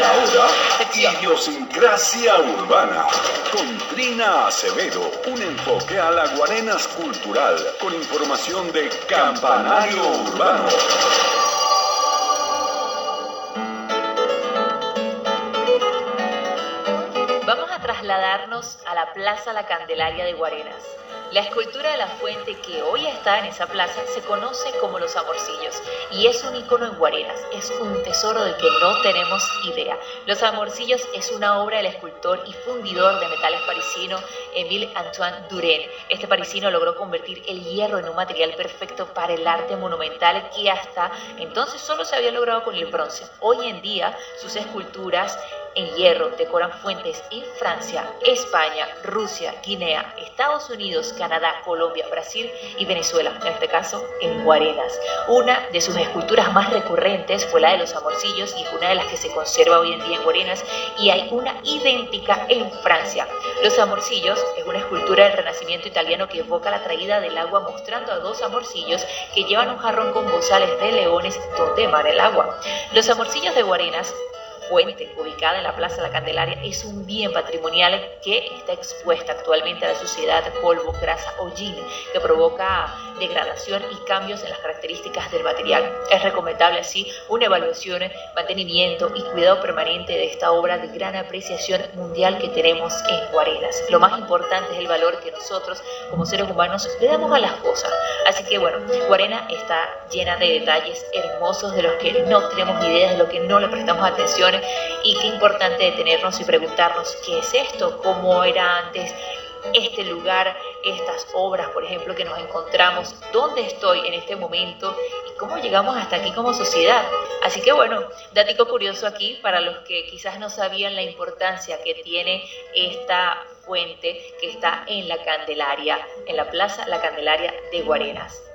Ahora, idiosincrasia urbana. Con Trina Acevedo, un enfoque a la Guarenas cultural, con información de Campanario Urbano. Trasladarnos a la Plaza La Candelaria de Guarenas. La escultura de la fuente que hoy está en esa plaza se conoce como Los Amorcillos y es un icono en Guarenas, es un tesoro del que no tenemos idea. Los Amorcillos es una obra del escultor y fundidor de metales parisino Émile Antoine Duren. Este parisino logró convertir el hierro en un material perfecto para el arte monumental que hasta entonces solo se había logrado con el bronce. Hoy en día sus esculturas en hierro decoran fuentes en Francia, España, Rusia, Guinea, Estados Unidos, Canadá, Colombia, Brasil y Venezuela, en este caso en Guarenas. Una de sus esculturas más recurrentes fue la de los amorcillos y es una de las que se conserva hoy en día en Guarenas y hay una idéntica en Francia. Los amorcillos es una escultura del Renacimiento italiano que evoca la traída del agua mostrando a dos amorcillos que llevan un jarrón con bozales de leones donde emana el agua. Los amorcillos de Guarenas fuente ubicada en la Plaza de la Candelaria es un bien patrimonial que está expuesta actualmente a la suciedad, polvo, grasa o gin, que provoca degradación y cambios en las características del material. Es recomendable así una evaluación, mantenimiento y cuidado permanente de esta obra de gran apreciación mundial que tenemos en Guarenas. Lo más importante es el valor que nosotros como seres humanos le damos a las cosas. Así que bueno, Guarena está llena de detalles hermosos de los que no tenemos idea, de lo que no le prestamos atención y qué importante detenernos y preguntarnos qué es esto, cómo era antes este lugar, estas obras, por ejemplo, que nos encontramos, dónde estoy en este momento y cómo llegamos hasta aquí como sociedad. Así que bueno, datico curioso aquí para los que quizás no sabían la importancia que tiene esta fuente que está en la Candelaria, en la Plaza La Candelaria de Guarenas.